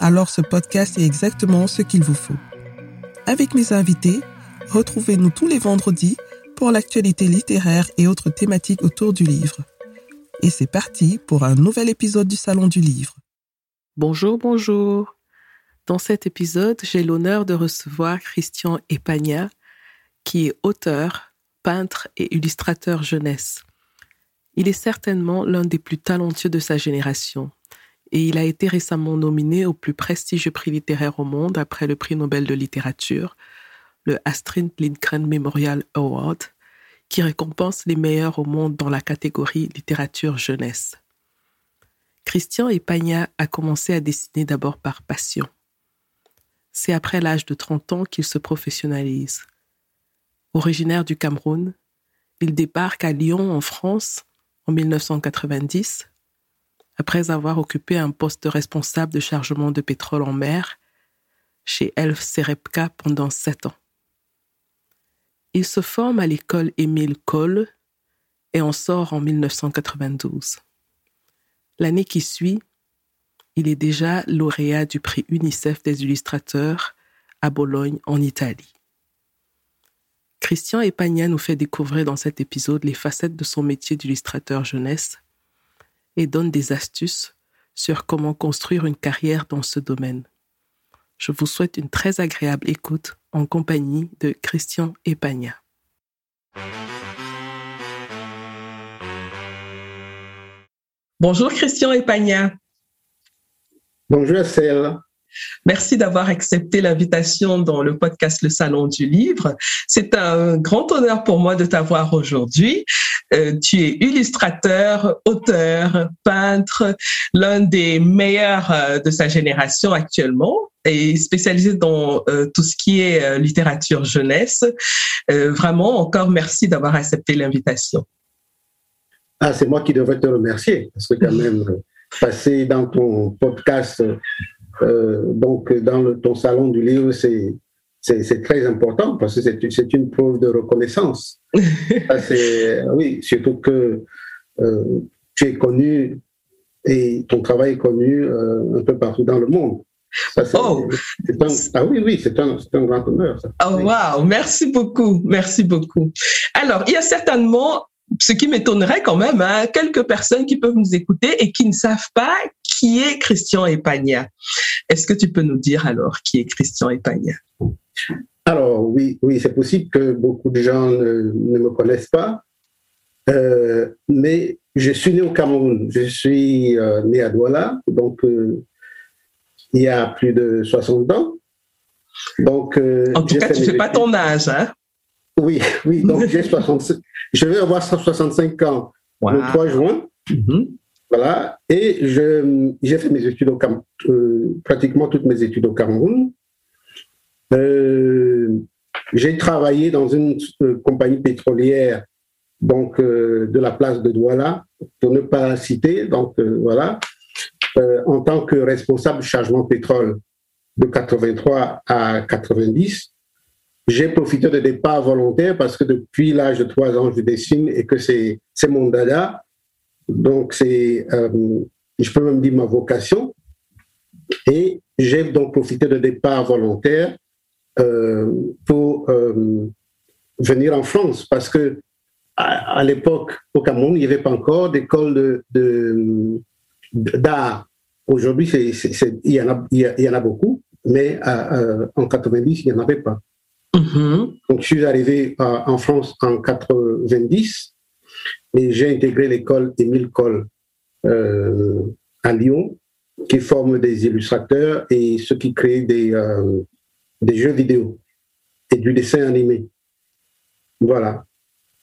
alors ce podcast est exactement ce qu'il vous faut. Avec mes invités, Retrouvez-nous tous les vendredis pour l'actualité littéraire et autres thématiques autour du livre. Et c'est parti pour un nouvel épisode du Salon du Livre. Bonjour, bonjour. Dans cet épisode, j'ai l'honneur de recevoir Christian Epagna, qui est auteur, peintre et illustrateur jeunesse. Il est certainement l'un des plus talentueux de sa génération et il a été récemment nominé au plus prestigieux prix littéraire au monde après le prix Nobel de littérature, le Astrid Lindgren Memorial Award, qui récompense les meilleurs au monde dans la catégorie littérature jeunesse. Christian Epagna a commencé à dessiner d'abord par passion. C'est après l'âge de 30 ans qu'il se professionnalise. Originaire du Cameroun, il débarque à Lyon en France en 1990, après avoir occupé un poste responsable de chargement de pétrole en mer chez Elf Serepka pendant sept ans. Il se forme à l'école Émile Cole et en sort en 1992. L'année qui suit, il est déjà lauréat du prix UNICEF des illustrateurs à Bologne, en Italie. Christian Epagna nous fait découvrir dans cet épisode les facettes de son métier d'illustrateur jeunesse et donne des astuces sur comment construire une carrière dans ce domaine. Je vous souhaite une très agréable écoute en compagnie de Christian Epagna. Bonjour Christian Epagna. Bonjour Celle. Merci d'avoir accepté l'invitation dans le podcast Le Salon du Livre. C'est un grand honneur pour moi de t'avoir aujourd'hui. Euh, tu es illustrateur, auteur, peintre, l'un des meilleurs euh, de sa génération actuellement et spécialisé dans euh, tout ce qui est littérature jeunesse. vraiment, encore merci d'avoir accepté l'invitation. Ah, c'est moi qui devrais te remercier parce que quand même passer dans ton podcast donc, dans le, ton salon du livre, c'est c'est très important parce que c'est une preuve de reconnaissance. oui, surtout que euh, tu es connu et ton travail est connu euh, un peu partout dans le monde. oh. ah oui, oui, c'est un, un, grand honneur. Ça. Oh, wow, merci beaucoup, merci beaucoup. Alors, il y a certainement ce qui m'étonnerait quand même, hein, quelques personnes qui peuvent nous écouter et qui ne savent pas qui est Christian Epagna? Est-ce que tu peux nous dire alors qui est Christian Epagna? Alors oui, oui, c'est possible que beaucoup de gens ne, me connaissent pas, euh, mais je suis né au Cameroun. Je suis euh, né à Douala, donc euh, il y a plus de 60 ans. Donc, en tout cas, tu ne fais pas ton âge, hein? Oui, oui, donc j'ai 65. Je vais avoir 65 ans le 3 juin. Mm-hmm. Voilà. Et j'ai fait mes études au Cameroun, euh, pratiquement toutes mes études au Cameroun. Euh, j'ai travaillé dans une euh, compagnie pétrolière donc de la place de Douala, pour ne pas citer, donc voilà, en tant que responsable chargement pétrole de 83 à 90. J'ai profité de départ volontaire parce que depuis l'âge de trois ans, je dessine et que c'est mon dada. Donc, c'est, euh, je peux même dire ma vocation. Et j'ai donc profité de départ volontaire euh, pour euh, venir en France parce que à, l'époque, au Cameroun, il n'y avait pas encore d'école de, d'art. Aujourd'hui, il, y en a, il y en a beaucoup, mais en 90, il n'y en avait pas. Mm-hmm. Donc, je suis arrivé en France en 90 et j'ai intégré l'école Émile Cole euh, à Lyon, qui forme des illustrateurs et ceux qui créent des, euh, jeux vidéo et du dessin animé. Voilà.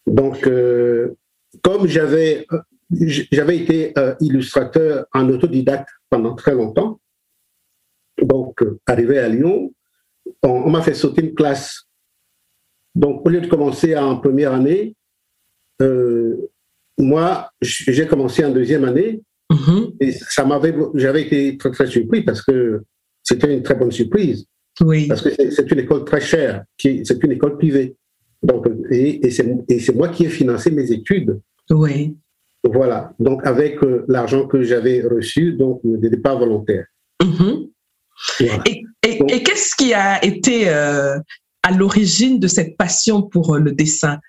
Donc, euh, comme j'avais été illustrateur en autodidacte pendant très longtemps, donc arrivé à Lyon, on, m'a fait sauter une classe. Donc, au lieu de commencer en première année, moi, j'ai commencé en deuxième année. Mm-hmm. Et ça m'avait, j'avais été très, très surpris parce que c'était une très bonne surprise. Oui. Parce que c'est une école très chère, c'est une école privée. Donc, et, et c'est moi qui ai financé mes études. Oui. Voilà. Donc, avec euh, l'argent que j'avais reçu, donc des départs volontaires. Mm-hmm. Et, et, qu'est-ce qui a été euh, à l'origine de cette passion pour euh, le dessin?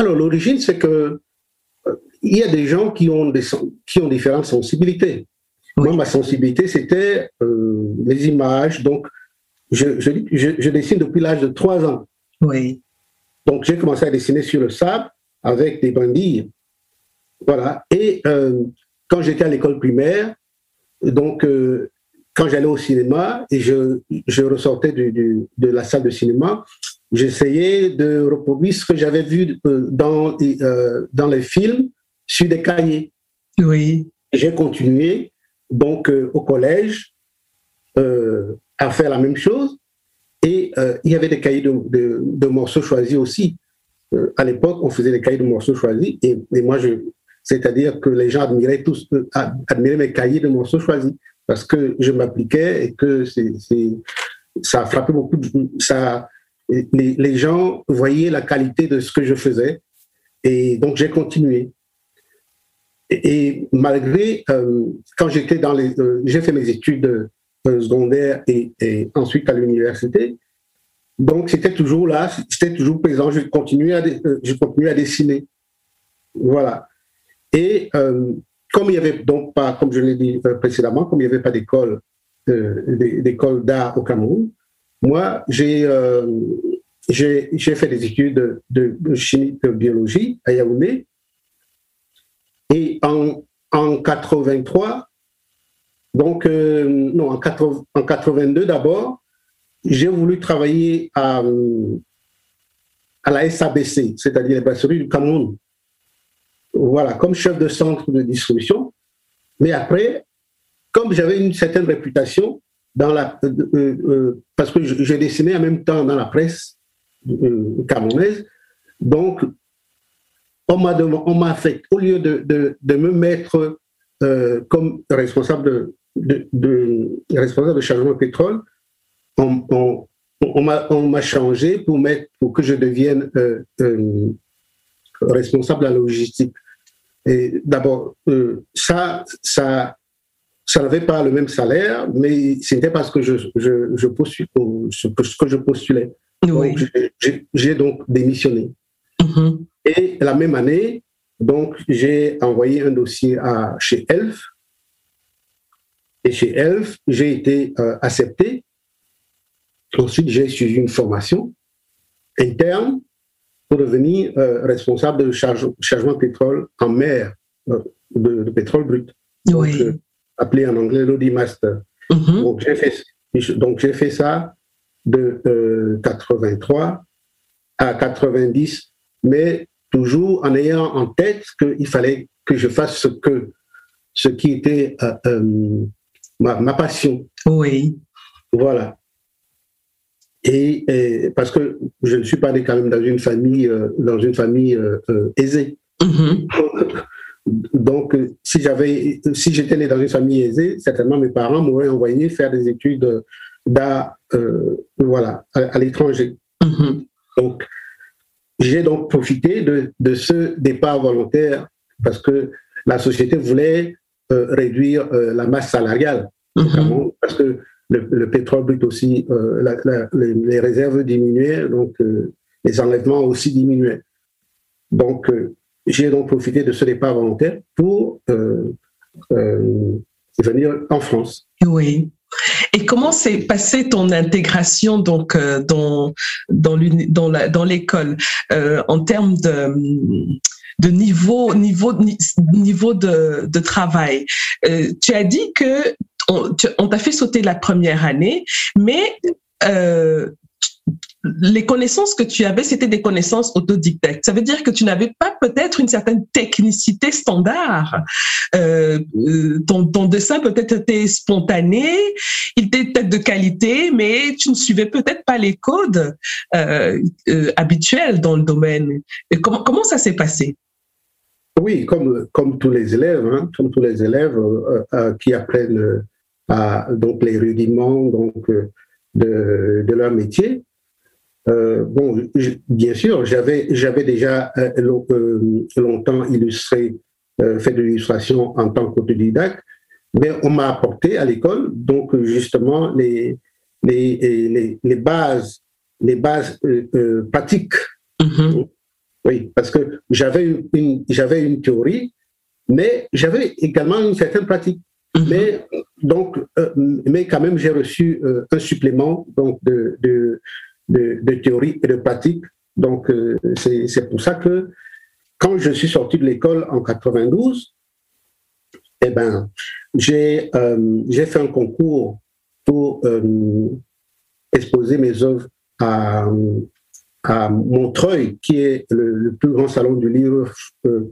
Alors, l'origine, c'est que il y a des gens qui ont, des, qui ont différentes sensibilités. Moi, ma sensibilité, c'était euh, les images. Donc, je, je, je, dessine depuis l'âge de 3 ans. Oui. Donc, j'ai commencé à dessiner sur le sable avec des bandilles. Voilà. Et euh, quand j'étais à l'école primaire, donc, euh, quand j'allais au cinéma et je, je ressortais du, de la salle de cinéma, j'essayais de reproduire ce que j'avais vu dans, dans les films sur des cahiers. Oui. J'ai continué donc euh, au collège euh, à faire la même chose. Et euh, il y avait des cahiers de, morceaux choisis aussi. à l'époque, on faisait des cahiers de morceaux choisis. Et, moi, je, c'est-à-dire que les gens admiraient tous, admiraient mes cahiers de morceaux choisis parce que je m'appliquais et que c'est, ça a frappé beaucoup. De, ça, les, gens voyaient la qualité de ce que je faisais. Et donc, j'ai continué. Et, malgré, euh, quand j'étais dans les, euh, j'ai fait mes études euh, secondaires et, ensuite à l'université, donc c'était toujours là, c'était toujours présent. Je continuais à, je continuais à dessiner, voilà. Et comme il n'y avait donc pas, comme je l'ai dit précédemment, comme il n'y avait pas d'école, d'école d'art au Cameroun, moi j'ai j'ai fait des études de, de chimie de biologie à Yaoundé et en, en 83, donc, euh, non, en, 80, en 82 d'abord, j'ai voulu travailler à, à la SABC, c'est-à-dire les brasseries du Cameroun. Voilà, comme chef de centre de distribution. Mais après, comme j'avais une certaine réputation dans la, euh, euh, parce que je, dessinais en même temps dans la presse camerounaise, donc on m'a fait, au lieu de, me mettre euh, comme responsable de, de, responsable de chargement de pétrole, on, m'a changé pour, mettre, pour que je devienne euh, euh, responsable de la logistique. Et d'abord, ça, ça, ça n'avait pas le même salaire, mais c'était parce que je, je, je ce que je postulais. J'ai donc démissionné. Mm-hmm. Et la même année, donc, j'ai envoyé un dossier à, chez ELF. Et chez ELF, j'ai été euh, accepté. Ensuite, j'ai suivi une formation interne pour devenir euh, responsable de chargement de pétrole en mer, euh, de, pétrole brut. Appelé en anglais l'Audi Master. Mm-hmm. Donc, j'ai fait, donc, j'ai fait ça de 83 à 90, mais toujours en ayant en tête qu'il fallait que je fasse ce que ce qui était euh, euh, ma, passion. Oui. Voilà. Et, parce que je ne suis pas né quand même dans une famille euh, dans une famille aisée. Mm-hmm. Donc, si j'avais, si j'étais né dans une famille aisée, certainement mes parents m'auraient envoyé faire des études d'art, voilà, à, l'étranger. Mm-hmm. Donc, j'ai donc profité de, de, ce départ volontaire parce que la société voulait euh, réduire euh, la masse salariale, mm-hmm. parce que le, pétrole brut aussi, euh, les, réserves diminuaient, donc les enlèvements aussi diminuaient. Donc, j'ai donc profité de ce départ volontaire pour venir en France. Oui. Et comment s'est passée ton intégration donc euh, dans dans l'école euh, en termes de niveau niveau niveau de, travail? Euh, tu as dit que on, t'a fait sauter la première année, mais les connaissances que tu avais, c'était des connaissances autodidactes. Ça veut dire que tu n'avais pas peut-être une certaine technicité standard. Euh, euh, ton, dessin peut-être était spontané, il était peut-être de qualité, mais tu ne suivais peut-être pas les codes euh, habituels dans le domaine. Et comment, comment ça s'est passé? Oui, comme, comme tous les élèves, hein, comme tous les élèves qui apprennent donc les rudiments donc, de, de leur métier. Euh, bon, bien sûr, j'avais j'avais déjà euh, euh, longtemps illustré, fait de l'illustration en tant qu'autodidacte, mais on m'a apporté à l'école donc justement les les, les, les bases les bases pratiques. Mm-hmm. Oui, parce que j'avais une j'avais une théorie, mais j'avais également une certaine pratique. Mm-hmm. Mais donc, mais quand même, j'ai reçu un supplément donc de, de de, théorie et de pratique. Donc, euh, c'est pour ça que quand je suis sorti de l'école en 92, eh ben, j'ai euh, fait un concours pour euh, exposer mes œuvres à, à Montreuil, qui est le, plus grand salon du livre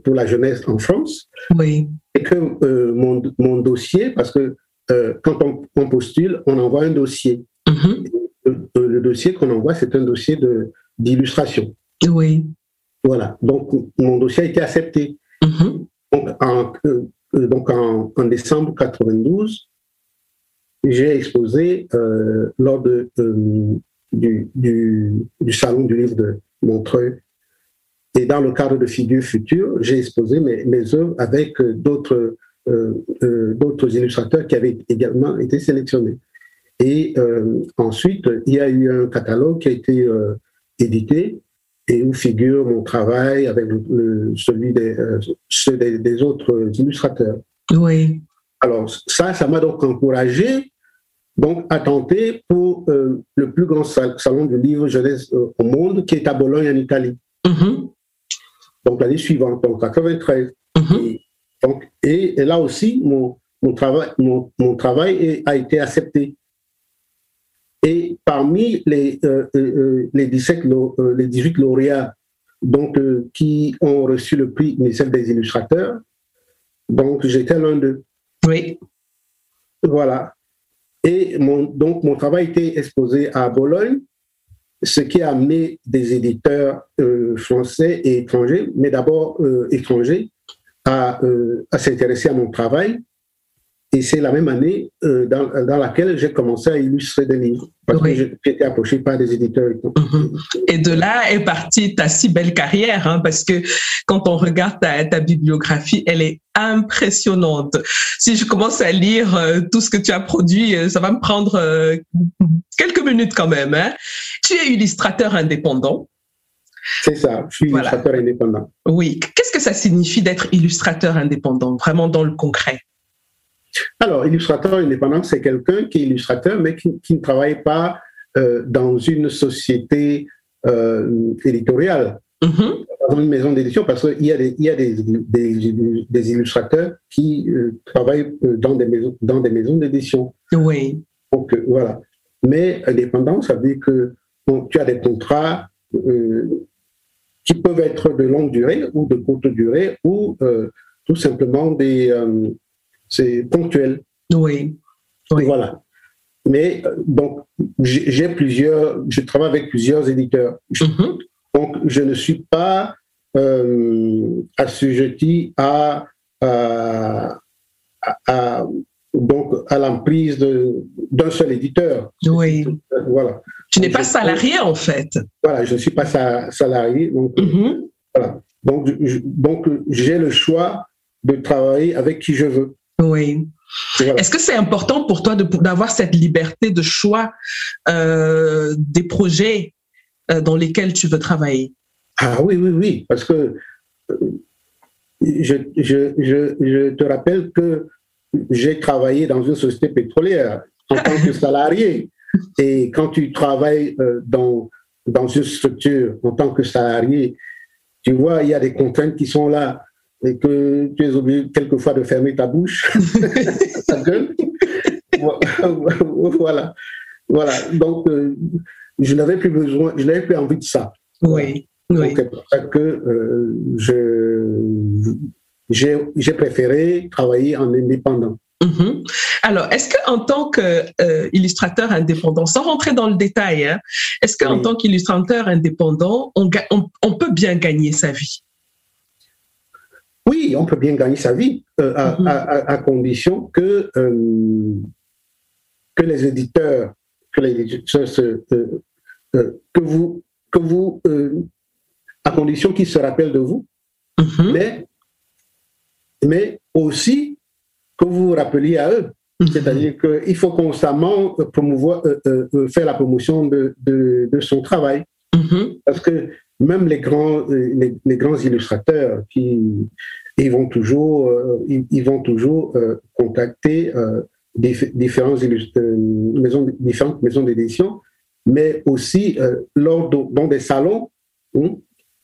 pour la jeunesse en France. Oui. Et que mon, mon, dossier, parce que quand on, on, postule, on envoie un dossier. Mm-hmm le dossier qu'on envoie, c'est un dossier d'illustration. Oui. Voilà. Donc, mon dossier a été accepté. Mm-hmm. Donc, en, euh, donc en, décembre 92, j'ai exposé euh, lors de, euh, du, du, Salon du livre de Montreuil. Et dans le cadre de Figures Futures, j'ai exposé mes, mes œuvres avec d'autres d'autres illustrateurs qui avaient également été sélectionnés. Et euh, ensuite, il y a eu un catalogue qui a été euh, édité et où figure mon travail avec celui des, euh, ceux des, autres illustrateurs. Oui. Alors ça, ça m'a donc encouragé donc à tenter pour le plus grand salon du livre jeunesse au monde, qui est à Bologne en Italie. Mm-hmm. Donc l'année suivante, en 93. Mm-hmm. et, donc, et, là aussi, mon, mon travail, mon, mon travail a été accepté. Et parmi les, euh, euh, euh, les, 17, les 18 lauréats donc, qui ont reçu le prix ministère des illustrateurs, donc j'étais l'un d'eux. Oui. Voilà. Et mon, donc mon travail été exposé à Bologne, ce qui a amené des éditeurs français et étrangers, mais d'abord étrangers, à, à s'intéresser à mon travail et c'est la même année euh, dans, dans, laquelle j'ai commencé à illustrer des livres, parce que j'ai été approché par des éditeurs. Mhm. Et de là est partie ta si belle carrière, hein, parce que quand on regarde ta, ta, bibliographie, elle est impressionnante. Si je commence à lire euh, tout ce que tu as produit, euh, ça va me prendre euh, quelques minutes quand même. Hein. Tu es illustrateur indépendant. C'est ça, je suis illustrateur indépendant. Oui. Qu'est-ce que ça signifie d'être illustrateur indépendant, vraiment dans le concret? Alors, illustrateur indépendant, c'est quelqu'un qui est illustrateur, mais qui, ne travaille pas euh, dans une société euh, éditoriale, mm-hmm. dans une maison d'édition, parce qu'il y a des, il y a des, des, illustrateurs qui euh, travaillent dans des maisons, dans des maisons d'édition. Oui. Donc, voilà. Mais indépendant, ça veut dire que tu as des contrats qui peuvent être de longue durée ou de courte durée ou tout simplement des c'est ponctuel. Oui. Voilà. Mais euh, donc, j'ai plusieurs, je travaille avec plusieurs éditeurs. Mm-hmm. Donc, je ne suis pas euh, assujetti à, à, donc à l'emprise d'un seul éditeur. Oui. Voilà. Tu n'es pas salarié en fait. Voilà, je ne suis pas salarié. Donc, mm-hmm. voilà. Donc, donc j'ai le choix de travailler avec qui je veux. Oui. Est-ce que c'est important pour toi d'avoir cette liberté de choix euh, des projets euh, dans lesquels tu veux travailler? Ah oui, oui, oui, parce que euh, je, je, je, te rappelle que j'ai travaillé dans une société pétrolière en tant que salarié. Et quand tu travailles dans, dans une structure en tant que salarié, tu vois, il y a des contraintes qui sont là et que tu es obligé quelquefois de fermer ta bouche, ta gueule. voilà. Voilà. Donc, euh, je n'avais plus besoin, je n'avais plus envie de ça. Oui. oui. C'est pour ça que euh, je, j'ai préféré travailler en indépendant. Mhm. Alors, est-ce qu'en tant qu'illustrateur indépendant, sans rentrer dans le détail, hein, est-ce qu'en tant qu'illustrateur indépendant, on, on, peut bien gagner sa vie? Oui, on peut bien gagner sa vie, euh, mhm. à, condition que, euh, que les éditeurs, que les éditeurs euh, que vous, que vous à condition qu'ils se rappellent de vous, mhm. mais, mais aussi que vous vous rappeliez à eux. Mhm. C'est-à-dire qu'il faut constamment promouvoir, faire la promotion de, de, son travail. Parce que même les grands, les, les, grands illustrateurs qui ils vont toujours, ils, vont toujours contacter différentes, maisons, différentes maisons d'édition, mais aussi lors de, dans des salons, hein,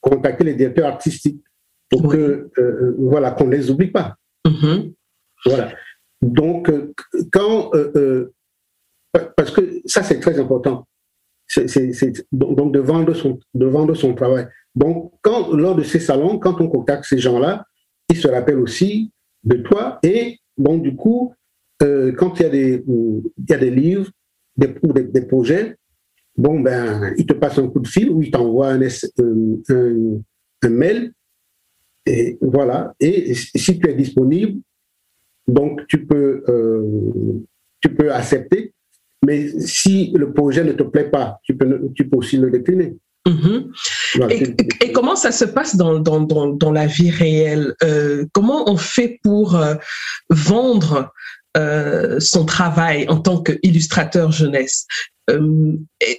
contacter les directeurs artistiques pour que voilà qu'on les oublie pas. Voilà. Donc quand parce que ça c'est très important donc de vendre son de vendre son travail. Donc quand lors de ces salons, quand on contacte ces gens-là, ils se rappellent aussi de toi. Et donc du coup euh, quand il y a des il y a des livres, des, des, projets, bon ben ils te passent un coup de fil ou ils t'envoient un, un, un, mail. Et voilà. Et si tu es disponible donc tu peux euh, tu peux accepter. Mais si le projet ne te plaît pas, tu peux, tu peux aussi le décliner. Mm-hmm. et, comment ça se passe dans, dans, dans, la vie réelle euh, Comment on fait pour euh, vendre euh, son travail en tant qu'illustrateur jeunesse?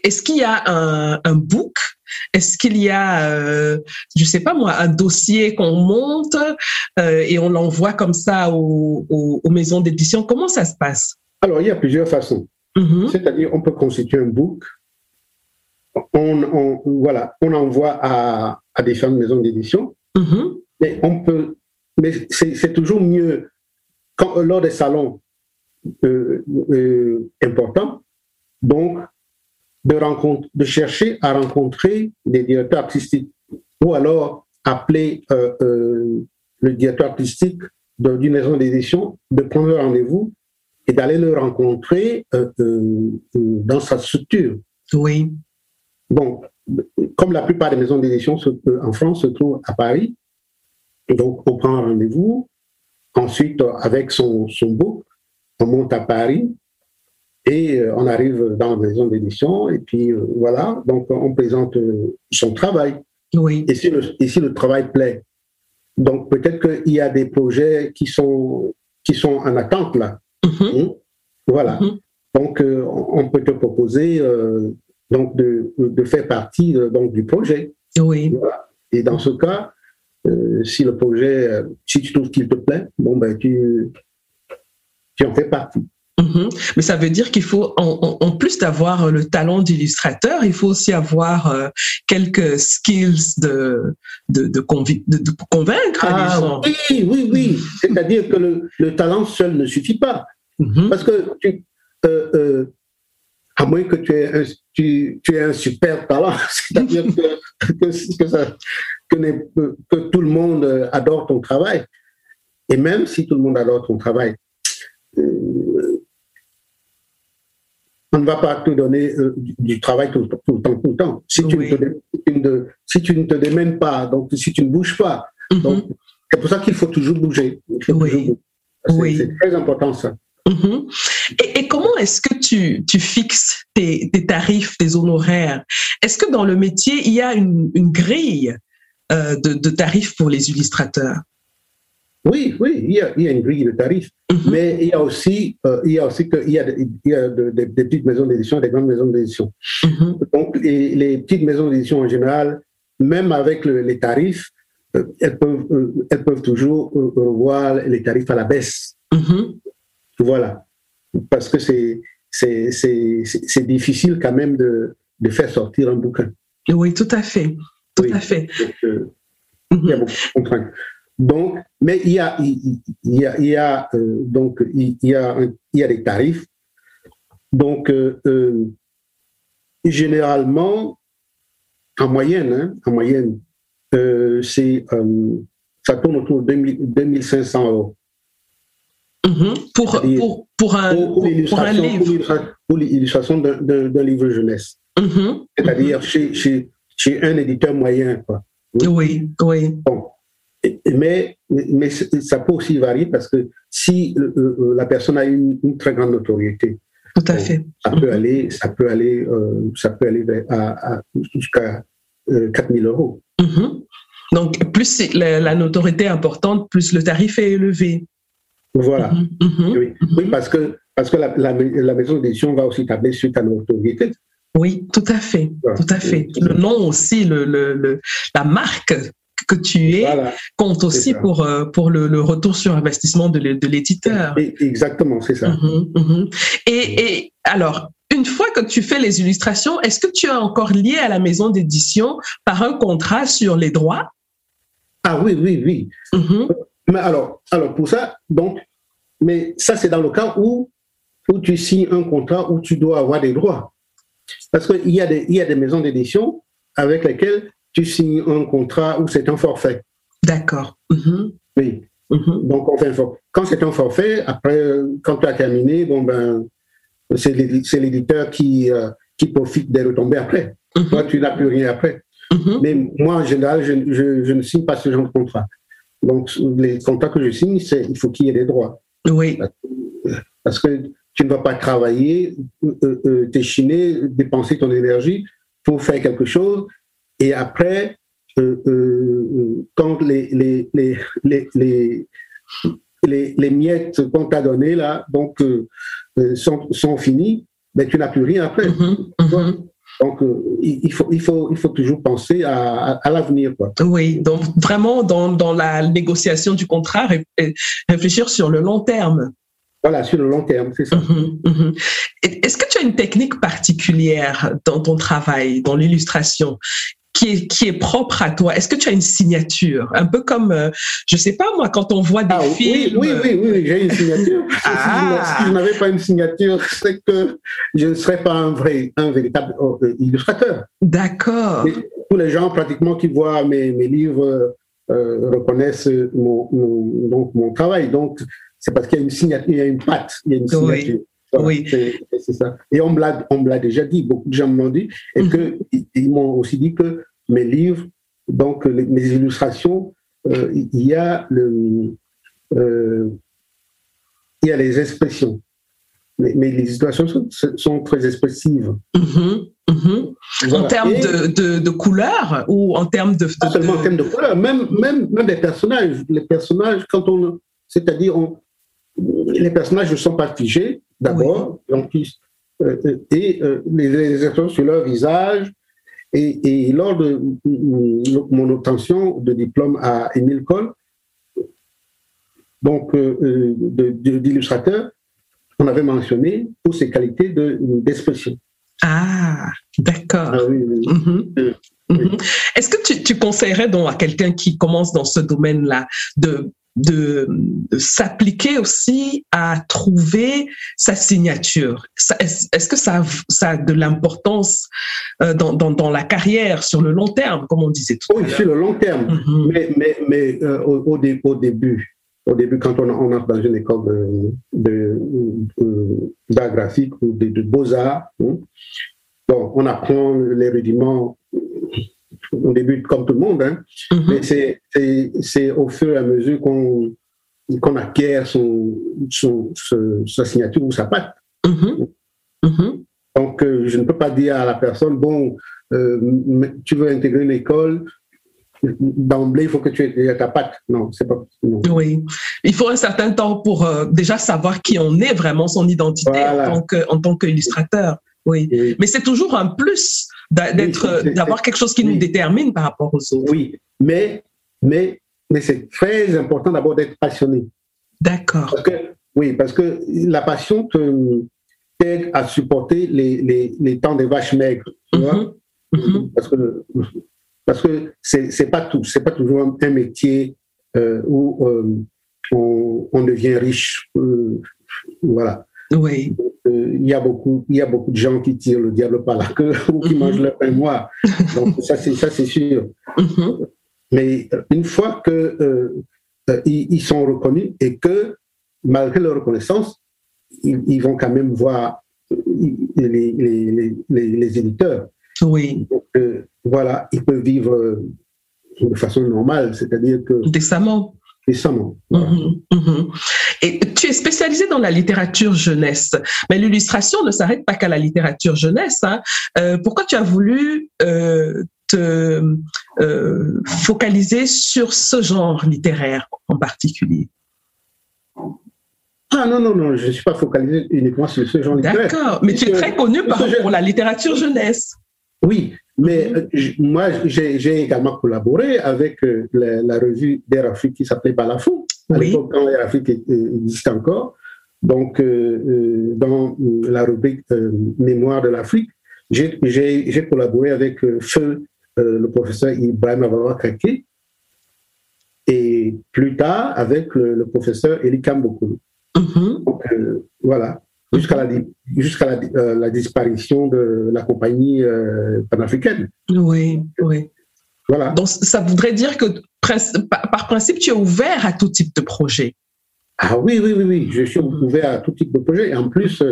Est-ce qu'il y a un, un book? Est-ce qu'il y a, je sais pas moi, un dossier qu'on monte et on l'envoie comme ça aux, aux maisons d'édition? Comment ça se passe? Alors, il y a plusieurs façons. Mm-hmm. C'est-à-dire, on peut constituer un book, on, voilà, on envoie à, à différentes maisons d'édition, mm-hmm. mais on peut, mais c'est toujours mieux quand, lors des salons euh, euh, importants, donc de, rencontre, de chercher à rencontrer des directeurs artistiques ou alors appeler euh, le directeur artistique d'une maison d'édition, de prendre rendez-vous et d'aller le rencontrer dans sa structure. Oui. Bon, comme la plupart des maisons d'édition en France se trouvent à Paris, donc on prend un rendez-vous. Ensuite, avec son, son book, on monte à Paris et on arrive dans la maison d'édition et puis voilà, donc on présente son travail. Oui. Et si le, et si le travail plaît, donc peut-être qu'il y a des projets qui sont, qui sont en attente là. Mm-hmm. Hein? Voilà. Mm-hmm. Donc, euh, on peut te proposer euh, donc de, de, faire partie euh, donc, du projet. Oui. Et dans ce cas, si le projet, si tu trouves qu'il te plaît, bon, ben, tu, tu en fais partie. Mm-hmm. Mais ça veut dire qu'il faut, en, plus d'avoir le talent d'illustrateur, il faut aussi avoir quelques skills de, de, de, de convaincre. Ah, oui, oui, oui. C'est-à-dire que le, le, talent seul ne suffit pas. Mhm. Parce que tu, euh, euh, à moins que tu aies un, tu, tu un super talent, c'est-à-dire que, que, ça, que, tout le monde adore ton travail. Et même si tout le monde adore ton travail, euh, on ne va pas te donner du, travail tout, le temps, tout le temps. Si, tu ne te, si tu ne te démènes pas, donc si tu ne bouges pas, mhm. c'est pour ça qu'il faut toujours bouger. oui. C'est très important ça. Mhm. Et, comment est-ce que tu, tu fixes tes, tes, tarifs, tes honoraires? Est-ce que dans le métier, il y a une, une grille euh, de, de, tarifs pour les illustrateurs? Oui, oui, il y, a, il y, a, une grille de tarifs, mhm. mais il y a aussi, euh, il y a aussi que, il y a, il y a des petites maisons d'édition, des grandes maisons d'édition. Mhm. Donc, les, les, petites maisons d'édition en général, même avec le, les tarifs, euh, elles, peuvent, elles peuvent toujours revoir les tarifs à la baisse. Voilà. Parce que c'est, c'est, difficile quand même de, de, faire sortir un bouquin. Oui, tout à fait. Tout à fait. Euh, il y a beaucoup de contraintes. Donc, mais il y a, il y a, il y a euh, donc, il y a, il y a des tarifs. Donc, euh, généralement, en moyenne, hein, en moyenne, euh, c'est ça tourne autour de 2500 euros. Mm-hmm. pour, pour, pour, un, pour, un livre. Pour l'illustration d'un livre jeunesse. Mm-hmm. C'est-à-dire chez, chez, chez, un éditeur moyen. Quoi. Oui, oui. Bon. Mais, mais ça peut aussi varier parce que si la personne a une, une très grande notoriété, tout à fait. Ça peut aller, ça peut aller, euh, ça peut aller à, jusqu'à 4000 euh, euros. Mm-hmm. Donc, plus la, la, notoriété est importante, plus le tarif est élevé. Voilà. Oui. oui, parce que, parce que la, la, la maison d'édition va aussi tabler sur ta notoriété. Oui, tout à fait, tout à fait. Le nom aussi, le, le, la marque que tu es compte aussi pour, euh, pour le, le, retour sur investissement de l'éditeur. Exactement, c'est ça. Et, et, alors, une fois que tu fais les illustrations, est-ce que tu es encore lié à la maison d'édition par un contrat sur les droits? Ah oui, oui, oui. Mais alors, alors, pour ça, donc, mais ça, c'est dans le cas où, où tu signes un contrat où tu dois avoir des droits. Parce qu'il y, a des, il y a des maisons d'édition avec lesquelles tu signes un contrat où c'est un forfait. D'accord. Mm-hmm. Oui. Mm-hmm. Donc, forfait. Quand c'est un forfait, après, quand tu as terminé, bon, ben, c'est l'éditeur qui, euh, qui profite des retombées après. Mm-hmm. Toi, tu n'as plus rien après. Mais moi, en général, je, je, je, ne signe pas ce genre de contrat. Donc, les contrats que je signe, c'est il faut qu'il y ait des droits. Oui. Parce que tu ne vas pas travailler, euh, euh, t'échiner, dépenser ton énergie pour faire quelque chose. Et après, euh, euh quand les, les, les, les, les, les miettes qu'on t'a données là, donc, sont, sont finies, mais ben, tu n'as plus rien après. Mm-hmm, mm-hmm. Donc, il, faut, il, faut, il faut toujours penser à, à, l'avenir. Oui, donc vraiment dans, dans la négociation du contrat, réfléchir sur le long terme. Voilà, sur le long terme, c'est ça. Mhm, mhm. Est-ce que tu as une technique particulière dans ton travail, dans l'illustration? Qui est, qui est, propre à toi Est-ce que tu as une signature? Un peu comme, je euh, je sais pas moi, quand on voit des ah, films. Oui, oui, oui, j'ai une signature. Ah. Si je n'avais pas une signature, c'est que je ne serais pas un vrai, un véritable euh, illustrateur. D'accord. Tous les gens pratiquement qui voient mes, mes livres euh, reconnaissent mon, mon, donc, mon travail. Donc, c'est parce qu'il y a une signature, il y a une patte, il y a une signature. Oui. C'est ça. Et on me l'a déjà dit, beaucoup de gens me l'ont dit, et mm que ils m'ont aussi dit que mes livres, donc mes illustrations, euh, il y a le, euh, il y a les expressions. Mais, les illustrations sont, très expressives. Mm En termes de, de, de, couleur ou en termes de, Pas seulement en termes de couleur, même, même, même des personnages. Les personnages, quand on, c'est-à-dire, les personnages ne sont pas figés, d'abord, euh, euh, et euh, les expressions sur leur visage. Et, lors de mon obtention de diplôme à Émile Cole, donc d'illustrateur, on avait mentionné toutes ces qualités d'expression. ah, d'accord. Ah mhm. Mhm. Est-ce que tu, tu, conseillerais donc à quelqu'un qui commence dans ce domaine-là de de, s'appliquer aussi à trouver sa signature. Est-ce que ça, ça a de l'importance euh, dans, dans, dans, la carrière sur le long terme, comme on disait tout à l'heure? Oui, sur le long terme. Mm-hmm. Mais, mais, mais euh, au, au, début, au début, quand on, on entre dans une école de, d'art graphique ou de, beaux-arts, hein, bon, on apprend les rudiments on débute comme tout le monde, hein. mm-hmm. mais c'est au fur et à mesure qu'on qu'on acquiert son, son, sa signature ou sa patte. Mm-hmm. Mm-hmm. Donc, euh, je ne peux pas dire à la personne, bon, euh, tu veux intégrer une école, d'emblée, il faut que tu aies ta patte. Non, c'est pas. Oui, il faut un certain temps pour euh, déjà savoir qui on est vraiment, son identité en tant qu'illustrateur. Oui. Mais c'est toujours un plus d'être, d'avoir quelque chose qui nous détermine par rapport aux autres. Oui, mais, mais, mais c'est très important d'abord d'être passionné. D'accord. oui, parce que la passion t'aide à supporter les, les, les, temps des vaches maigres. Tu vois? Mm-hmm. Mm-hmm. Parce que parce que c'est, c'est pas tout, c'est pas toujours un, métier euh, où euh, on, on, devient riche. Euh, voilà. Oui. il y a beaucoup, il y a beaucoup de gens qui tirent le diable par la queue ou qui mangent le pain noir. Donc ça, c'est ça, c'est sûr. Mais une fois que ils, sont reconnus et que malgré leur reconnaissance, ils, vont quand même voir les, les, les, éditeurs. Oui. Donc, voilà, ils peuvent vivre de façon normale, c'est-à-dire que... Décemment. Décemment. Mhm, mhm. Et tu es spécialisé dans la littérature jeunesse, mais l'illustration ne s'arrête pas qu'à la littérature jeunesse. Hein. Euh, pourquoi tu as voulu euh, te euh, focaliser sur ce genre littéraire en particulier? Ah non, non, non, je ne suis pas focalisé uniquement sur ce genre littéraire. D'accord, mais tu es très connu par, pour la littérature jeunesse. Oui, mais mhm. euh, moi, j'ai également collaboré avec euh, la, revue d'Air Afrique qui s'appelait Balafou, à l'époque quand Air Afrique existe encore. Donc, euh, dans la rubrique Mémoire de l'Afrique, j'ai collaboré avec feu le professeur Ibrahim Abawa et plus tard avec le, professeur Eli Kambokoulou. Mhm. Donc, voilà jusqu'à la, jusqu'à la, euh, la, disparition de la compagnie euh, panafricaine. Oui, oui. Voilà. Donc, ça voudrait dire que par principe, tu es ouvert à tout type de projet. Ah oui, oui, oui, oui. Je suis ouvert à tout type de projet. Et en plus,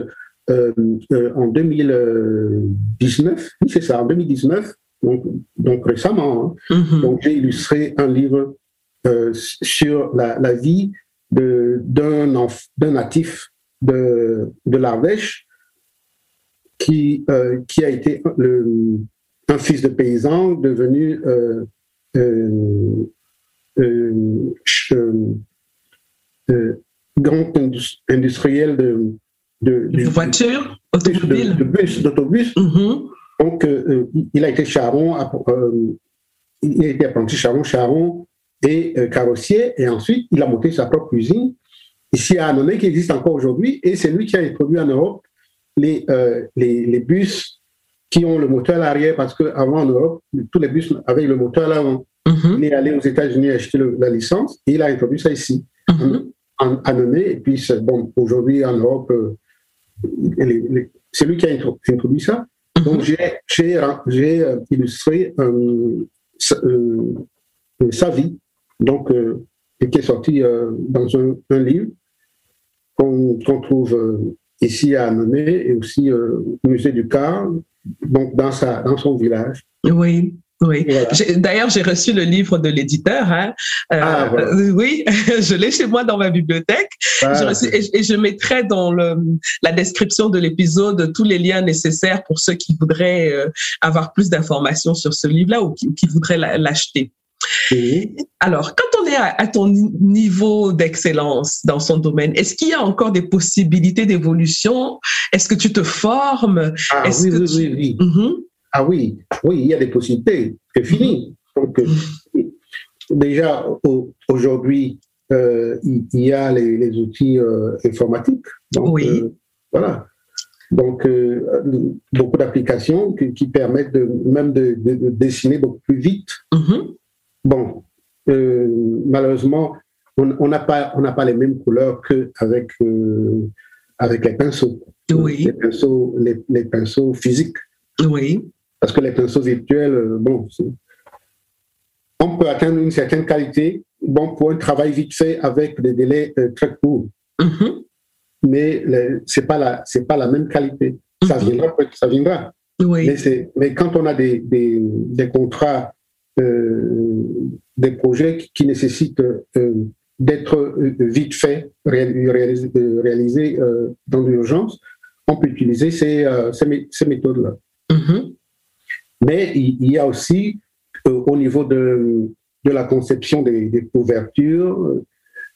euh, en 2019, oui, c'est ça, en 2019, donc, donc récemment, hein, donc j'ai illustré un livre sur la, la vie d'un natif de, de l'Ardèche, qui, euh, qui a été le, un fils de paysan devenu euh, euh, grand industriel de, de, de voitures, de, bus, d'autobus. Mm-hmm. Donc, il a été charron, il a été apprenti charron, charron et carrossier, et ensuite il a monté sa propre usine ici à Annonay qui existe encore aujourd'hui, et c'est lui qui a introduit en Europe les, euh, les, les, bus qui ont le moteur à l'arrière, parce qu'avant en Europe, tous les bus avaient le moteur à l'avant. Mm-hmm. Il est allé aux États-Unis acheter la licence, et il a introduit ça ici, mm-hmm. en, Annonay, et puis bon, aujourd'hui en Europe, euh, c'est lui qui a introduit ça. Mm-hmm. Donc j'ai euh, illustré sa vie, donc, qui est sorti dans un, un livre qu'on trouve euh, ici à Annonay et aussi euh, au musée du Car, donc dans, sa, dans son village. Oui. Oui. D'ailleurs, j'ai reçu le livre de l'éditeur. Hein. Euh, ah, oui, je l'ai chez moi dans ma bibliothèque. Ah, et, je mettrai dans le, la description de l'épisode tous les liens nécessaires pour ceux qui voudraient avoir plus d'informations sur ce livre-là ou qui, qui voudraient l'acheter. Alors, quand on est à, ton niveau d'excellence dans son domaine, est-ce qu'il y a encore des possibilités d'évolution? Est-ce que tu te formes? Ah, oui, oui, oui, mm-hmm. Ah oui, oui, il y a des possibilités. C'est fini. Donc, euh, déjà, aujourd'hui, euh, il y a les, outils euh, informatiques. oui. voilà. Donc, beaucoup d'applications qui, permettent de, même de, dessiner beaucoup plus vite. Mm-hmm. Bon, euh, malheureusement, on n'a pas, on pas les mêmes couleurs qu'avec euh, avec les pinceaux. Oui. Les pinceaux, les, pinceaux physiques. Oui. Parce que les pinceaux virtuels, euh, bon, on peut atteindre une certaine qualité, bon, pour un travail vite fait avec des délais très courts. Mm-hmm. Mais ce n'est pas, la, pas la même qualité. Ça mm-hmm. viendra, ça viendra. Oui. Mais, mais quand on a des, des, des contrats euh, des projets qui, nécessitent euh, d'être euh, vite fait, réalisés, dans l'urgence, on peut utiliser ces, ces, méthodes-là. Mm-hmm. Mais il, y a aussi, au niveau de, de, la conception des, couvertures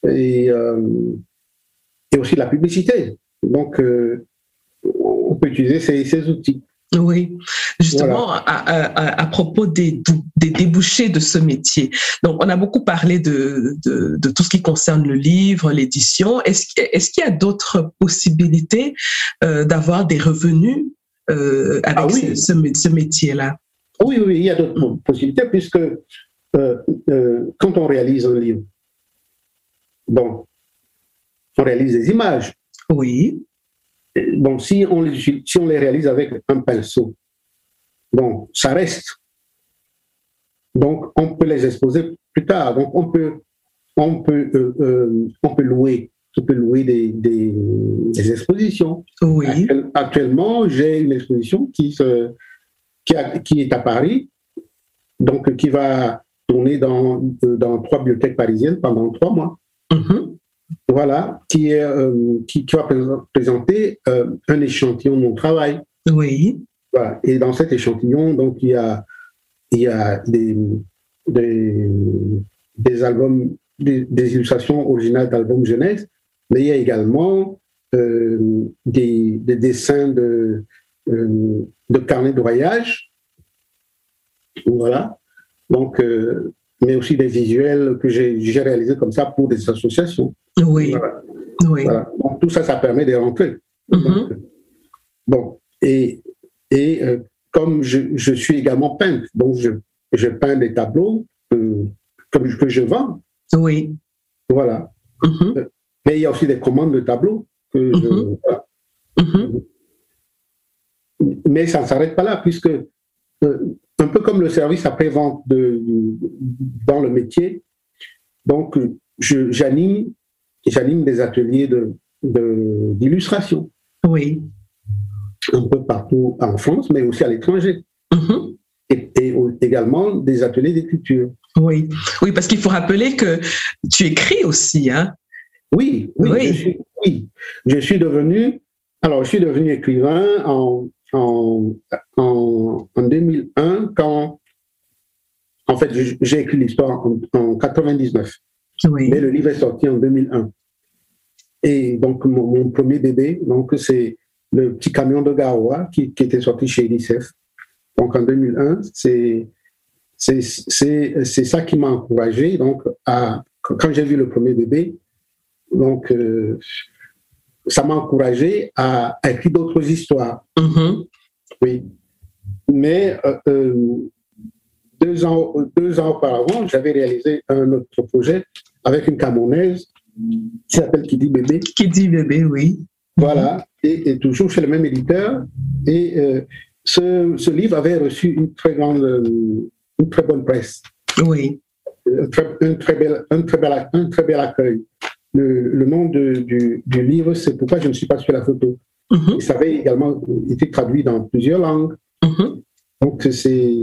et, et, aussi la publicité. Donc, on peut utiliser ces, ces outils. Oui, justement, à, propos des, des, débouchés de ce métier. Donc, on a beaucoup parlé de, de, tout ce qui concerne le livre, l'édition. Est-ce est qu'il y a d'autres possibilités euh, d'avoir des revenus euh, avec ah ce, ce, métier-là? Oui, oui, il y a d'autres possibilités, puisque euh, quand on réalise un livre, bon, on réalise des images. Oui. Bon, si on, les, si on les réalise avec un pinceau, bon, ça reste. Donc, on peut les exposer plus tard. Donc, on peut, on peut, euh, euh, on peut louer, on peut louer des, des, expositions. Oui. Actuellement, j'ai une exposition qui, se, qui, qui, est à Paris, donc qui va tourner dans, dans trois bibliothèques parisiennes pendant trois mois. Mm-hmm. Voilà, qui, est, euh, qui, qui, va présenter un échantillon de mon travail. Oui. Voilà. Et dans cet échantillon, donc, il y a, il y a des, des, des albums, des, illustrations originales d'albums jeunesse, mais il y a également euh, des, des, dessins de, euh, de carnets de voyage. Voilà. Donc, euh, mais aussi des visuels que j'ai réalisés comme ça pour des associations. Oui. oui. Donc, tout ça, ça permet de rentrer. Mm-hmm. bon, et, et comme je, suis également peintre, donc je, je peins des tableaux que, que, je vends. Oui. Voilà. Mm-hmm. Mais il y a aussi des commandes de tableaux que je. Mm-hmm. Mais ça ne s'arrête pas là, puisque euh, un peu comme le service après-vente dans le métier, donc j'anime j'anime des ateliers d'illustration. De, oui un peu partout en France, mais aussi à l'étranger. Mm-hmm. Et, également des ateliers d'écriture. Oui, oui, parce qu'il faut rappeler que tu écris aussi, hein Oui, oui, Je, suis, oui. je suis devenu, alors je suis devenu écrivain en, en, en, 2001 quand, en fait, j'ai écrit l'histoire en, en, 99. Oui. Mais le livre est sorti en 2001. Et donc, mon, mon premier bébé, donc c'est le petit camion de Garoua qui, qui était sorti chez UNICEF. Donc en 2001, c'est c'est ça qui m'a encouragé. Donc à, quand j'ai vu le premier bébé, donc euh, ça m'a encouragé à, écrire d'autres histoires. Mm-hmm. Oui, mais euh, euh, deux ans deux ans auparavant, j'avais réalisé un autre projet avec une Camerounaise qui s'appelle Qui dit bébé. Qui dit bébé, oui. Voilà, et, toujours chez le même éditeur. Et euh, ce, ce, livre avait reçu une très grande, une très bonne presse. Oui. Un très, un très, bel, un très, bel, un très bel accueil. Le, le nom de, du, du, livre, c'est pourquoi je ne suis pas sur la photo. Mm-hmm. Ça avait également été traduit dans plusieurs langues. Mm-hmm. Donc, c'est,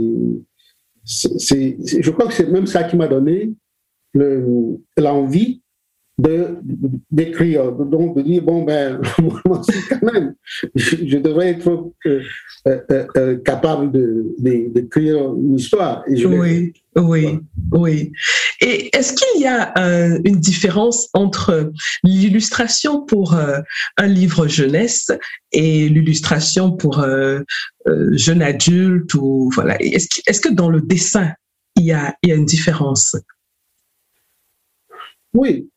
je crois que c'est même ça qui m'a donné l'envie d'écrire, donc de dire bon ben moi quand même, je, devrais être euh, euh, euh, capable de d'écrire une histoire. Et je oui, oui, oui. Et est-ce qu'il y a une différence entre l'illustration pour un livre jeunesse et l'illustration pour jeune adulte ou voilà Est-ce que, est-ce que dans le dessin il y a il y a une différence? Oui,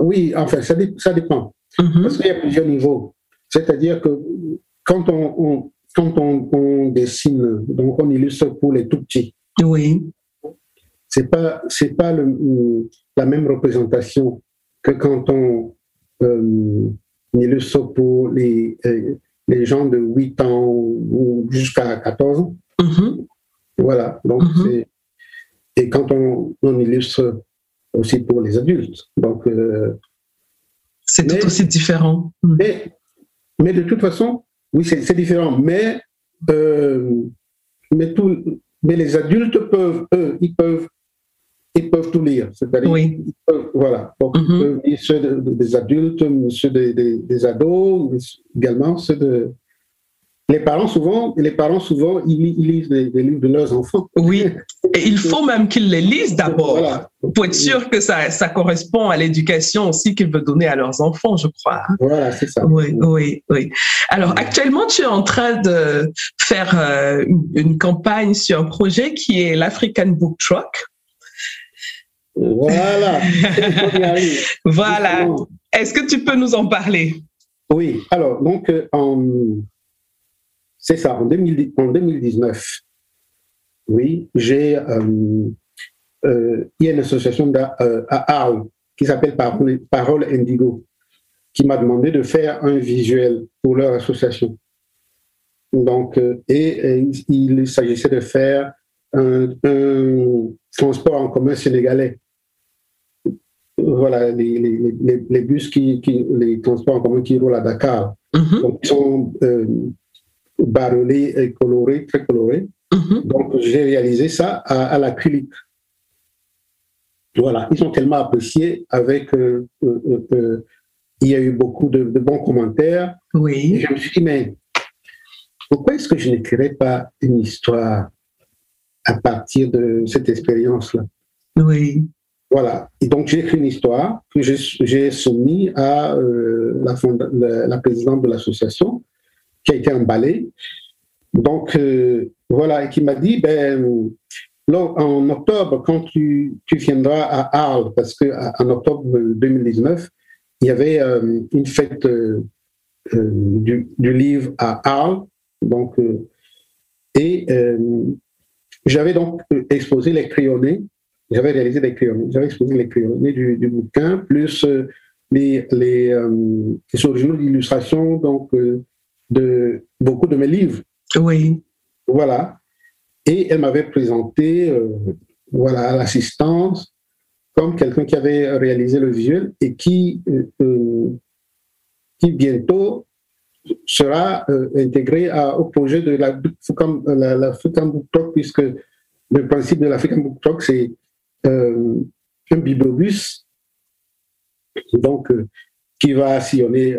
oui, enfin, ça, ça dépend. Mm-hmm. Parce qu'il y a plusieurs niveaux. C'est-à-dire que quand on, quand on, dessine, donc on illustre pour les tout petits. Oui. C'est pas, c'est pas le, la même représentation que quand on euh, illustre pour les, euh, les gens de 8 ans ou jusqu'à 14 ans. Mm-hmm. Voilà. Donc, c'est, et quand on, on illustre aussi pour les adultes. Donc, euh, c'est tout aussi différent. Hmm. Mais, mais, de toute façon, oui, c'est différent. Mais, euh, mais, tout, mais les adultes peuvent, eux, ils peuvent, ils peuvent tout lire. C'est-à-dire, oui. voilà. Donc, ils mm-hmm. peuvent lire ceux des adultes, ceux des, des, des ados, également ceux de, les parents souvent, les parents souvent, ils, lisent les, livres de leurs enfants. Oui, et il faut même qu'ils les lisent d'abord pour être sûr que ça, ça correspond à l'éducation aussi qu'ils veulent donner à leurs enfants, je crois. Voilà, c'est ça. Oui, oui, oui. Alors actuellement, tu es en train de faire euh, une, campagne sur un projet qui est l'African Book Truck. Voilà. voilà. Est-ce que tu peux nous en parler? Oui. Alors, donc, euh, en c'est ça, en, 2019, oui, j'ai. Euh, euh, il y a une association à, euh, à Arles qui s'appelle Parole, Indigo. qui m'a demandé de faire un visuel pour leur association. Donc, et, il s'agissait de faire un, transport en commun sénégalais. Voilà, les, les, les bus qui, qui, les transports en commun qui roulent à Dakar. Mm-hmm. Donc, ils sont barrelés et colorés, très colorés. Mm-hmm. Donc, j'ai réalisé ça à, à l'acrylique. Voilà, ils ont tellement apprécié avec. Euh, euh, euh, il y a eu beaucoup de, bons commentaires. Oui. Et je me suis dit, mais pourquoi est-ce que je n'écrirais pas une histoire à partir de cette expérience-là? Oui. Voilà. Et donc, j'ai écrit une histoire que j'ai soumise à la, la, la, présidente de l'association, qui a été emballée. Donc, voilà, et qui m'a dit, ben, en octobre, quand tu, tu, viendras à Arles, parce qu'en octobre 2019, il y avait euh, une fête euh, euh, du, du, livre à Arles, donc, et j'avais donc exposé les crayonnés, j'avais réalisé les crayonnés, j'avais exposé les crayonnés du, du bouquin, plus les, les, les originaux d'illustration. Donc, de beaucoup de mes livres. Oui. Voilà. Et elle m'avait présenté euh, voilà, l'assistance comme quelqu'un qui avait réalisé le visuel et qui, euh, euh, qui bientôt sera intégré à, au projet de la, la, la Book Talk, puisque le principe de l'African Book Talk, c'est un bibliobus donc, qui va sillonner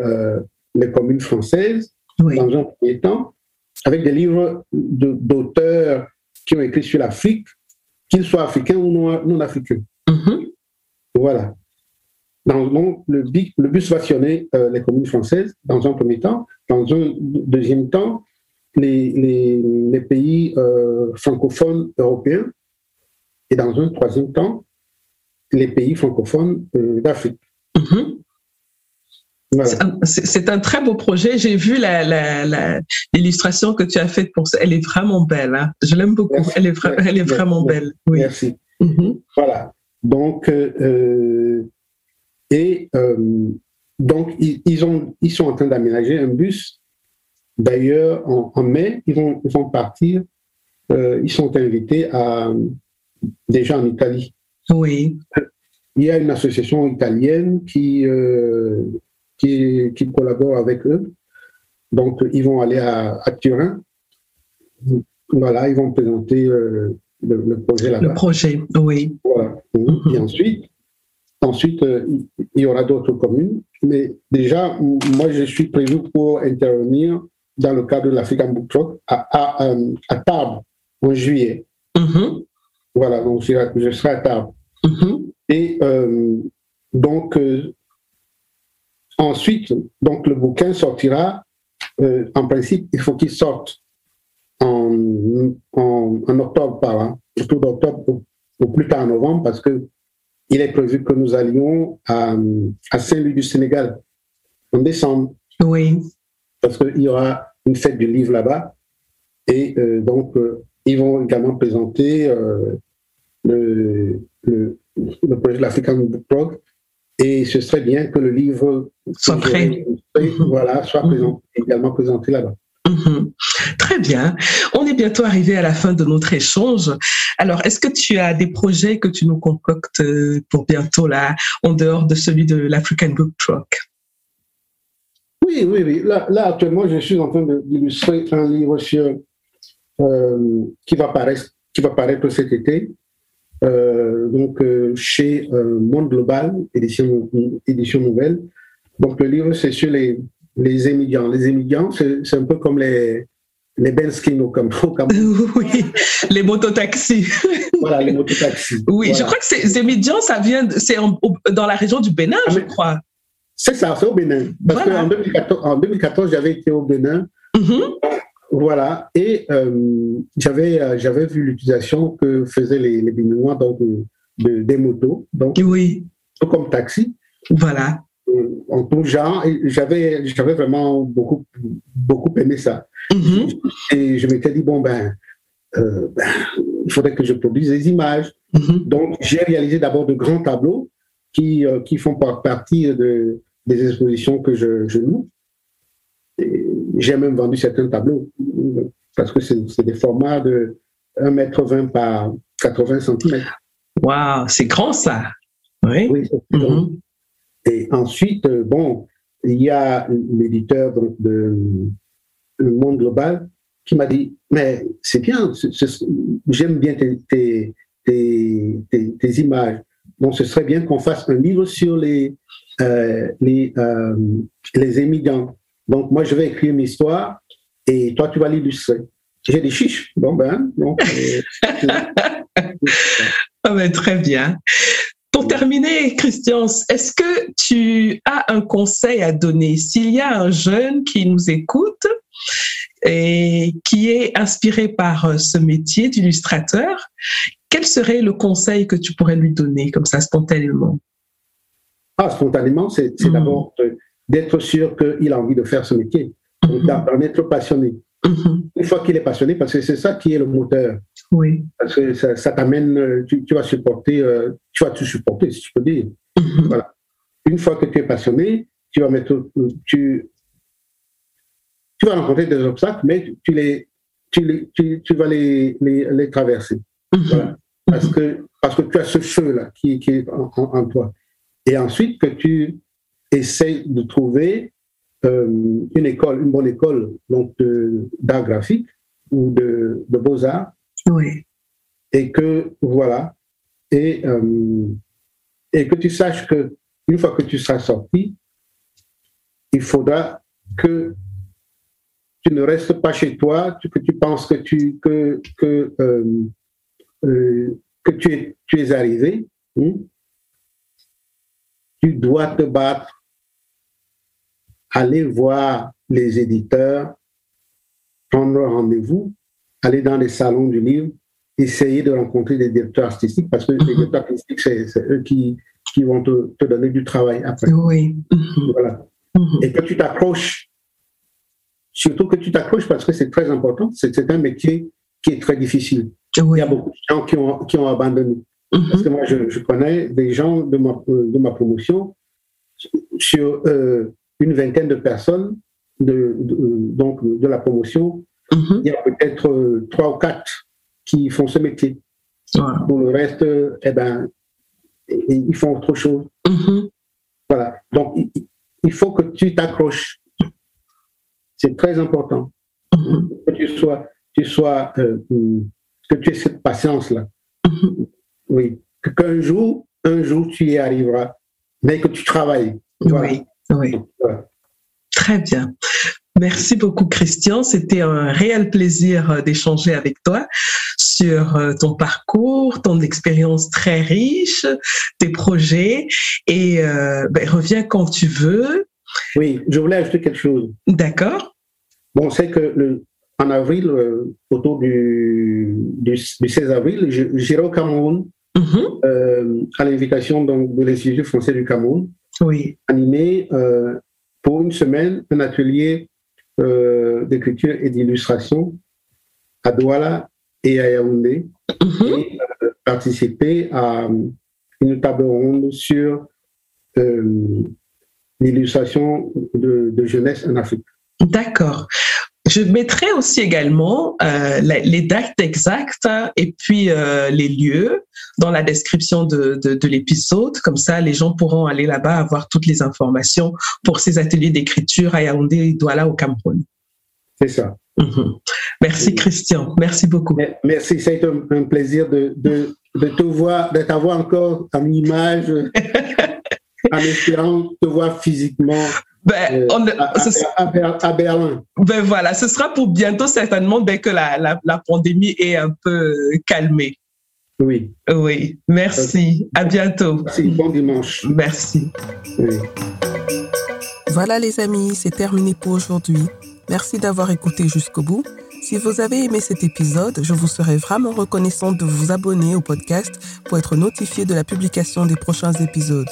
les communes françaises dans un premier temps, avec des livres d'auteurs qui ont écrit sur l'Afrique, qu'ils soient africains ou non, africains. Mm-hmm. Voilà. Dans, le, le, bus va sillonner euh, les communes françaises dans un premier temps. Dans un deuxième temps, les, les, pays euh, francophones européens. Et dans un troisième temps, les pays francophones euh, d'Afrique. C'est un, très beau projet. J'ai vu l'illustration la, que tu as faite pour ça. Elle est vraiment belle. Hein. Je l'aime beaucoup. Elle est, elle est vraiment belle. Oui. Merci. Mm-hmm. Voilà. Donc, euh, et euh, donc ils, ont, ils sont en train d'aménager un bus. D'ailleurs, en, mai, ils vont, ils vont partir. Euh, ils sont invités à déjà en Italie. Oui. Il y a une association italienne qui qui, qui collaborent avec eux. Donc, ils vont aller à, Turin. Voilà, ils vont présenter euh, le, projet là-bas. Le projet, oui. Voilà. Et ensuite, ensuite euh, il y aura d'autres communes. Mais déjà, moi, je suis prévu pour intervenir dans le cadre de l'African Book Talk à, à, à, Tarbes en juillet. Mm-hmm. Voilà, donc je, serai à Tarbes. Mm-hmm. Et euh, donc, Ensuite, donc le bouquin sortira, euh, en principe, il faut qu'il sorte en, en, octobre par an, autour d'octobre ou, plus tard en novembre, parce que il est prévu que nous allions à, à Saint-Louis du Sénégal en décembre. Oui. Parce qu'il y aura une fête du livre là-bas. Et euh, donc, euh, ils vont également présenter le, le, le, projet de l'African Book Talk et ce serait bien que le livre soit prêt. Voilà, soit mhm. également présenté là-bas. Mhm. Très bien. On est bientôt arrivé à la fin de notre échange. Alors, est-ce que tu as des projets que tu nous concoctes euh, pour bientôt, là, en dehors de celui de l'African Book Truck? Oui, oui, oui. Là, là, actuellement, je suis en train d'illustrer un livre sur, euh, qui, va paraître, qui va paraître cet été, donc euh, chez euh, Monde Global, édition, édition nouvelle. Donc le livre, c'est sur les, les émigrants. Les émigrants, c'est un peu comme les, les Benskin au Cameroun. Oui, les mototaxis. Voilà, les mototaxis. Oui, je crois que ces émigrants, ça vient, c'est dans la région du Bénin, ah, je crois. C'est ça, c'est au Bénin. Parce qu'en 2014, en 2014 j'avais été au Bénin. Mm-hmm. Voilà, et euh, j'avais euh, j'avais vu l'utilisation que faisaient les, les Béninois donc de, des motos, donc oui, comme taxi. Voilà. Euh, en tout genre, j'avais j'avais vraiment beaucoup beaucoup aimé ça. Mm-hmm. Et je m'étais dit bon ben, ben, il faudrait que je produise des images. Mm-hmm. Donc j'ai réalisé d'abord de grands tableaux qui qui font partie de des expositions que je, je loue. J'ai même vendu certains tableaux parce que c'est des formats de 1,20 m par 80 cm. Waouh, c'est grand ça. Oui. oui mm-hmm. Et ensuite, euh, bon, il y a l'éditeur de Le Monde Global qui m'a dit, mais c'est bien, j'aime bien tes, tes, images. Donc, ce serait bien qu'on fasse un livre sur les, euh, les, euh, les émigrants. Donc, moi, je vais écrire une histoire et toi, tu vas l'illustrer. J'ai des chiches. Bon, ben, ben, très bien. Pour terminer, Christian, est-ce que tu as un conseil à donner? S'il y a un jeune qui nous écoute et qui est inspiré par euh, ce métier d'illustrateur, quel serait le conseil que tu pourrais lui donner comme ça spontanément? Ah, spontanément, c'est mmh. d'abord d'être sûr qu'il a envie de faire ce métier, mmh. d'en être passionné. Mmh. Une fois qu'il est passionné, parce que c'est ça qui est le moteur. Oui. Parce que ça, t'amène, euh, tu, vas supporter, euh, tu vas tout supporter, si je peux dire. Voilà. Une fois que tu es passionné, tu vas mettre, tu, tu vas rencontrer des obstacles, mais tu, les, tu, tu, vas les, les, traverser. Voilà. Parce, que, parce que tu as ce feu-là qui, qui, est en, toi. Et ensuite, que tu essayes de trouver euh, une école, une bonne école donc d'art graphique ou de, de beaux-arts. Oui. Et que, voilà, et, euh, et que tu saches que une fois que tu seras sorti, il faudra que tu ne restes pas chez toi, que tu penses que tu, que, que, euh, euh, que tu, es, tu es arrivé. Hein. Tu dois te battre, aller voir les éditeurs, prendre rendez-vous, aller dans les salons du livre, essayer de rencontrer des directeurs artistiques, parce que les directeurs artistiques, c'est eux qui, qui vont te, te, donner du travail après. Oui. Voilà. Mhm. Et que tu t'accroches Surtout que tu t'accroches parce que c'est très important. C'est un métier qui est très difficile. Il y a beaucoup de gens qui ont, qui ont abandonné. Mhm. Parce que moi, je, connais des gens de ma, de ma promotion sur euh, une vingtaine de personnes de, donc de la promotion. Mhm. Il y a peut-être euh, trois ou quatre qui font ce métier. Pour le reste, eh ben, ils font autre chose. Mhm. Voilà. Donc, il faut que tu t'accroches c'est très important mm-hmm. que tu sois, tu sois, euh, que tu aies cette patience-là. Oui, qu'un jour, un jour, tu y arriveras, mais que tu travailles. Oui, oui. Très bien. Merci beaucoup, Christian. C'était un réel plaisir euh, d'échanger avec toi sur euh, ton parcours, ton expérience très riche, tes projets. Et ben, reviens quand tu veux. Oui, je voulais ajouter quelque chose. D'accord. Bon, c'est que le, en avril, euh, autour du, du, 16 avril, j'irai au Cameroun mm-hmm. euh, à l'invitation de l'Institut français du Cameroun, oui. animé euh, pour une semaine un atelier d'écriture et d'illustration à Douala et à Yaoundé, mm-hmm. et participer à une table ronde sur l'illustration de, de jeunesse en Afrique. D'accord. Je mettrai aussi également euh, les dates exactes et puis euh, les lieux dans la description de, de, l'épisode. Comme ça, les gens pourront aller là-bas avoir toutes les informations pour ces ateliers d'écriture à Yaoundé et Douala au Cameroun. C'est ça. Mhm. Merci Christian. Merci beaucoup. Merci, c'est un, un, plaisir de, de, de te voir, de t'avoir encore en image, en espérant te voir physiquement ben, on, à, Berlin. Ben voilà, ce sera pour bientôt certainement dès que la, la, la pandémie est un peu calmée. Oui. Oui, merci. À bientôt. Merci. Bon dimanche. Merci. Voilà les amis, c'est terminé pour aujourd'hui. Merci d'avoir écouté jusqu'au bout. Si vous avez aimé cet épisode, je vous serais vraiment reconnaissante de vous abonner au podcast pour être notifié de la publication des prochains épisodes.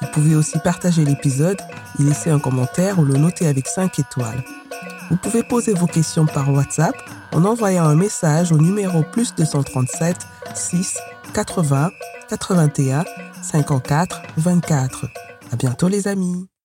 Vous pouvez aussi partager l'épisode, y laisser un commentaire ou le noter avec 5 étoiles. Vous pouvez poser vos questions par WhatsApp en envoyant un message au numéro plus 237 6 80 81 54 24. À bientôt les amis.